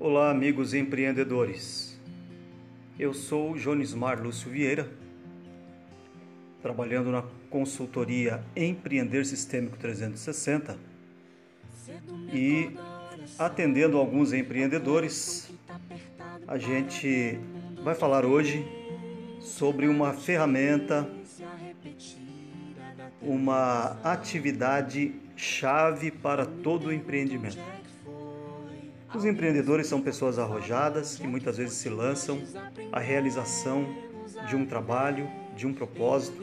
Olá, amigos empreendedores. Eu sou Jonismar Lúcio Vieira, trabalhando na consultoria Empreender Sistêmico 360 e atendendo alguns empreendedores. A gente vai falar hoje sobre uma ferramenta, uma atividade chave para todo empreendimento. Os empreendedores são pessoas arrojadas que muitas vezes se lançam à realização de um trabalho, de um propósito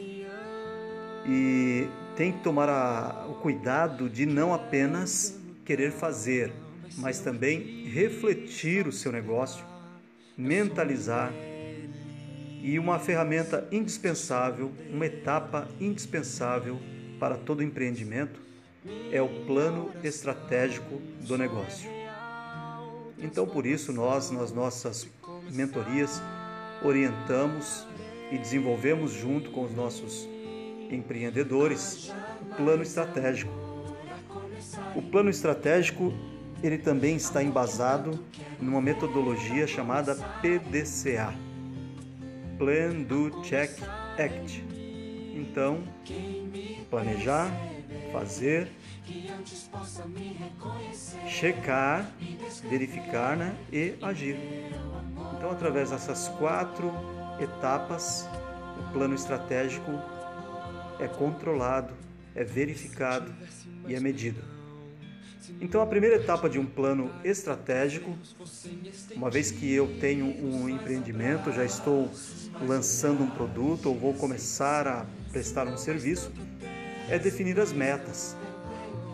e tem que tomar a, o cuidado de não apenas querer fazer, mas também refletir o seu negócio, mentalizar e uma ferramenta indispensável, uma etapa indispensável para todo empreendimento é o plano estratégico do negócio. Então, por isso, nós, nas nossas mentorias, orientamos e desenvolvemos junto com os nossos empreendedores o plano estratégico. O plano estratégico ele também está embasado numa metodologia chamada PDCA, Plan, Do, Check, Act. Então, planejar, fazer, checar, verificar né, e agir. Então, através dessas quatro etapas, o plano estratégico é controlado, é verificado e é medido. Então, a primeira etapa de um plano estratégico, uma vez que eu tenho um empreendimento, já estou lançando um produto ou vou começar a prestar um serviço, é definir as metas.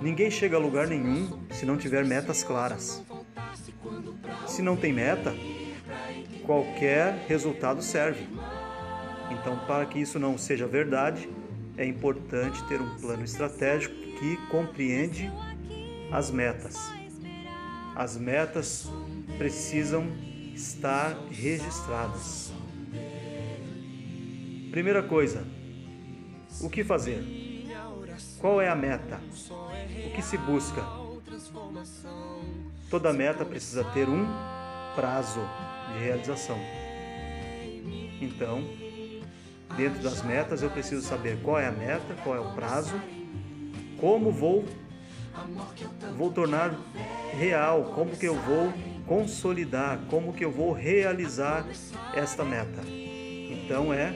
Ninguém chega a lugar nenhum se não tiver metas claras. Se não tem meta, qualquer resultado serve. Então, para que isso não seja verdade, é importante ter um plano estratégico que compreende as metas. As metas precisam estar registradas. Primeira coisa, o que fazer? Qual é a meta? O que se busca? Toda meta precisa ter um prazo de realização. Então, dentro das metas, eu preciso saber qual é a meta, qual é o prazo, como vou vou tornar real, como que eu vou consolidar, como que eu vou realizar esta meta. Então é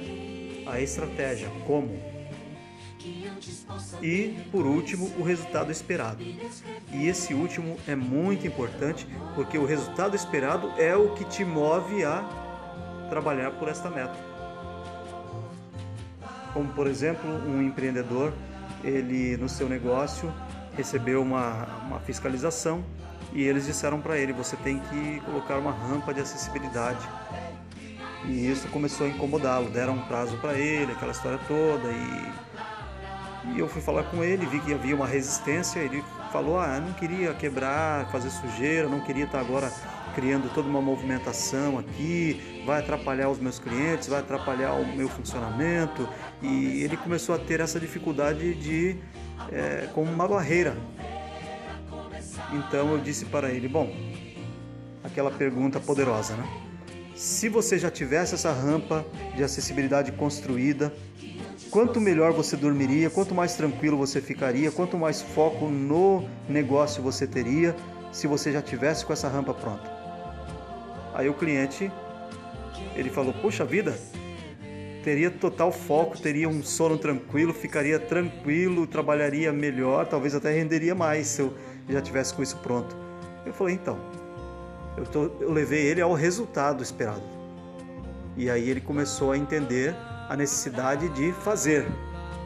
a estratégia, como. E por último, o resultado esperado. E esse último é muito importante porque o resultado esperado é o que te move a trabalhar por esta meta. Como por exemplo, um empreendedor, ele no seu negócio recebeu uma, uma fiscalização e eles disseram para ele: você tem que colocar uma rampa de acessibilidade. E isso começou a incomodá-lo. Deram um prazo para ele, aquela história toda. E, e eu fui falar com ele, vi que havia uma resistência. Ele falou: ah, eu não queria quebrar, fazer sujeira, não queria estar agora criando toda uma movimentação aqui, vai atrapalhar os meus clientes, vai atrapalhar o meu funcionamento. E ele começou a ter essa dificuldade de é, como uma barreira. Então eu disse para ele: bom, aquela pergunta poderosa, né? Se você já tivesse essa rampa de acessibilidade construída, quanto melhor você dormiria, quanto mais tranquilo você ficaria, quanto mais foco no negócio você teria se você já tivesse com essa rampa pronta. Aí o cliente ele falou: "Puxa vida, teria total foco, teria um sono tranquilo, ficaria tranquilo, trabalharia melhor, talvez até renderia mais se eu já tivesse com isso pronto. Eu falei, então, eu, tô, eu levei ele ao resultado esperado. E aí ele começou a entender a necessidade de fazer.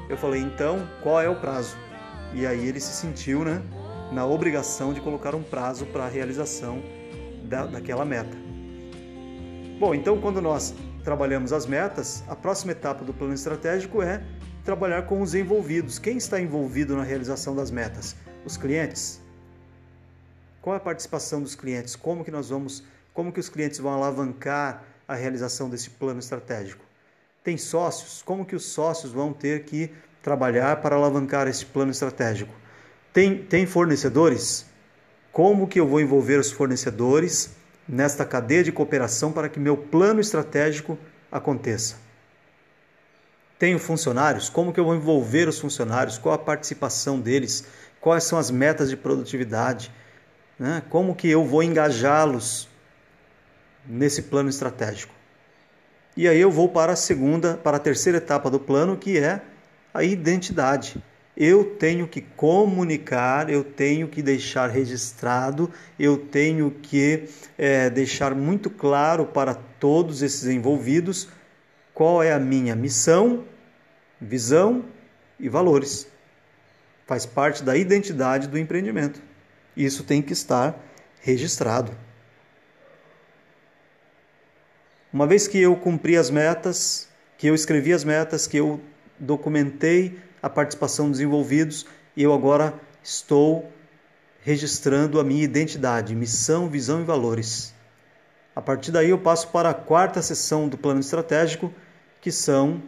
Eu falei, então, qual é o prazo? E aí ele se sentiu né, na obrigação de colocar um prazo para a realização da, daquela meta. Bom, então quando nós trabalhamos as metas, a próxima etapa do plano estratégico é trabalhar com os envolvidos. Quem está envolvido na realização das metas? Os clientes. Qual é a participação dos clientes? Como que nós vamos, como que os clientes vão alavancar a realização desse plano estratégico? Tem sócios? Como que os sócios vão ter que trabalhar para alavancar esse plano estratégico? Tem, tem fornecedores? Como que eu vou envolver os fornecedores nesta cadeia de cooperação para que meu plano estratégico aconteça? Tenho funcionários? Como que eu vou envolver os funcionários? Qual a participação deles? Quais são as metas de produtividade? Né? Como que eu vou engajá-los nesse plano estratégico? E aí eu vou para a segunda, para a terceira etapa do plano, que é a identidade. Eu tenho que comunicar, eu tenho que deixar registrado, eu tenho que é, deixar muito claro para todos esses envolvidos qual é a minha missão, visão e valores. Faz parte da identidade do empreendimento. Isso tem que estar registrado. Uma vez que eu cumpri as metas, que eu escrevi as metas, que eu documentei a participação dos envolvidos, eu agora estou registrando a minha identidade, missão, visão e valores. A partir daí eu passo para a quarta sessão do plano estratégico, que são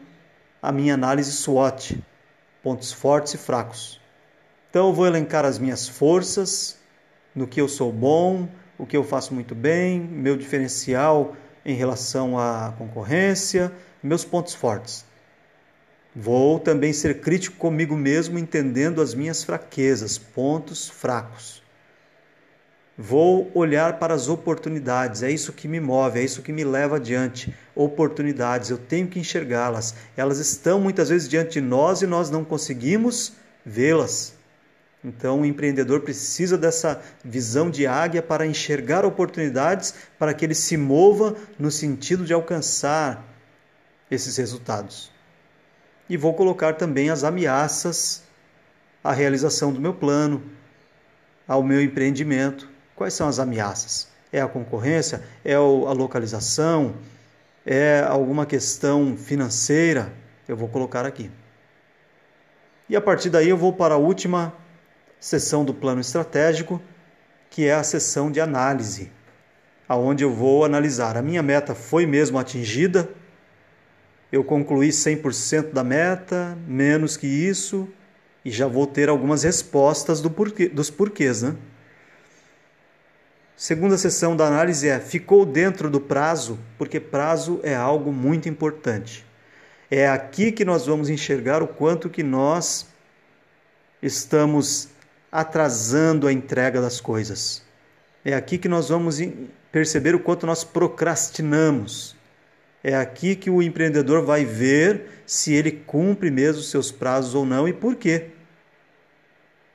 a minha análise SWOT, pontos fortes e fracos. Então eu vou elencar as minhas forças, no que eu sou bom, o que eu faço muito bem, meu diferencial em relação à concorrência, meus pontos fortes. Vou também ser crítico comigo mesmo, entendendo as minhas fraquezas, pontos fracos. Vou olhar para as oportunidades, é isso que me move, é isso que me leva adiante. Oportunidades, eu tenho que enxergá-las. Elas estão muitas vezes diante de nós e nós não conseguimos vê-las. Então, o empreendedor precisa dessa visão de águia para enxergar oportunidades para que ele se mova no sentido de alcançar esses resultados. E vou colocar também as ameaças à realização do meu plano, ao meu empreendimento. Quais são as ameaças? É a concorrência? É a localização? É alguma questão financeira? Eu vou colocar aqui. E a partir daí eu vou para a última sessão do plano estratégico, que é a sessão de análise, aonde eu vou analisar a minha meta foi mesmo atingida, eu concluí 100% da meta, menos que isso, e já vou ter algumas respostas do porquê, dos porquês, né? Segunda sessão da análise é: ficou dentro do prazo? Porque prazo é algo muito importante. É aqui que nós vamos enxergar o quanto que nós estamos atrasando a entrega das coisas. É aqui que nós vamos perceber o quanto nós procrastinamos. É aqui que o empreendedor vai ver se ele cumpre mesmo seus prazos ou não e por quê.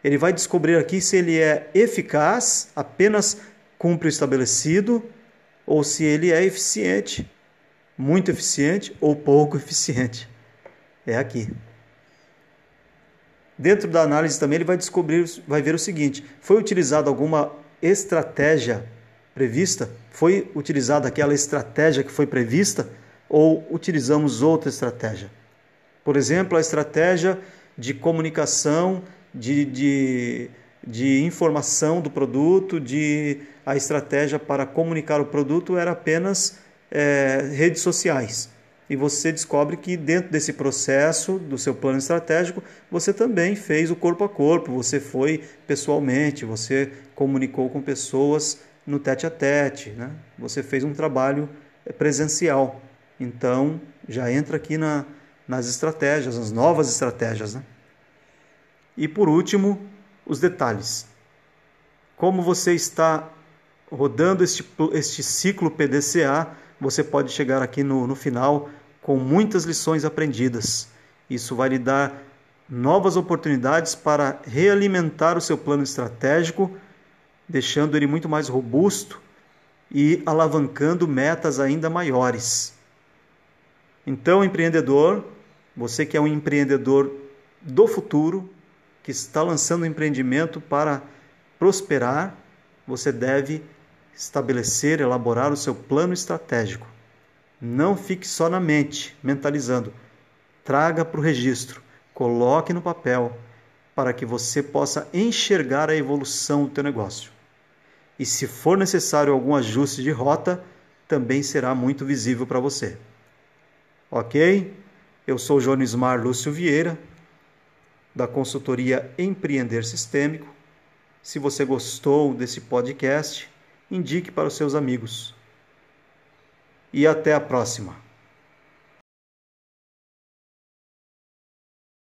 Ele vai descobrir aqui se ele é eficaz, apenas cumpre o estabelecido, ou se ele é eficiente, muito eficiente ou pouco eficiente. É aqui. Dentro da análise também ele vai descobrir, vai ver o seguinte: foi utilizada alguma estratégia prevista? Foi utilizada aquela estratégia que foi prevista ou utilizamos outra estratégia? Por exemplo, a estratégia de comunicação, de, de, de informação do produto, de a estratégia para comunicar o produto era apenas é, redes sociais e você descobre que dentro desse processo do seu plano estratégico, você também fez o corpo a corpo, você foi pessoalmente, você comunicou com pessoas no tete a tete, né? você fez um trabalho presencial. Então, já entra aqui na, nas estratégias, nas novas estratégias. Né? E por último, os detalhes. Como você está rodando este, este ciclo PDCA, você pode chegar aqui no, no final com muitas lições aprendidas. Isso vai lhe dar novas oportunidades para realimentar o seu plano estratégico, deixando ele muito mais robusto e alavancando metas ainda maiores. Então, empreendedor, você que é um empreendedor do futuro, que está lançando um empreendimento para prosperar, você deve estabelecer, elaborar o seu plano estratégico. Não fique só na mente, mentalizando. Traga para o registro, coloque no papel, para que você possa enxergar a evolução do teu negócio. E se for necessário algum ajuste de rota, também será muito visível para você. Ok? Eu sou Jonismar Lúcio Vieira, da consultoria Empreender Sistêmico. Se você gostou desse podcast, indique para os seus amigos. E até a próxima!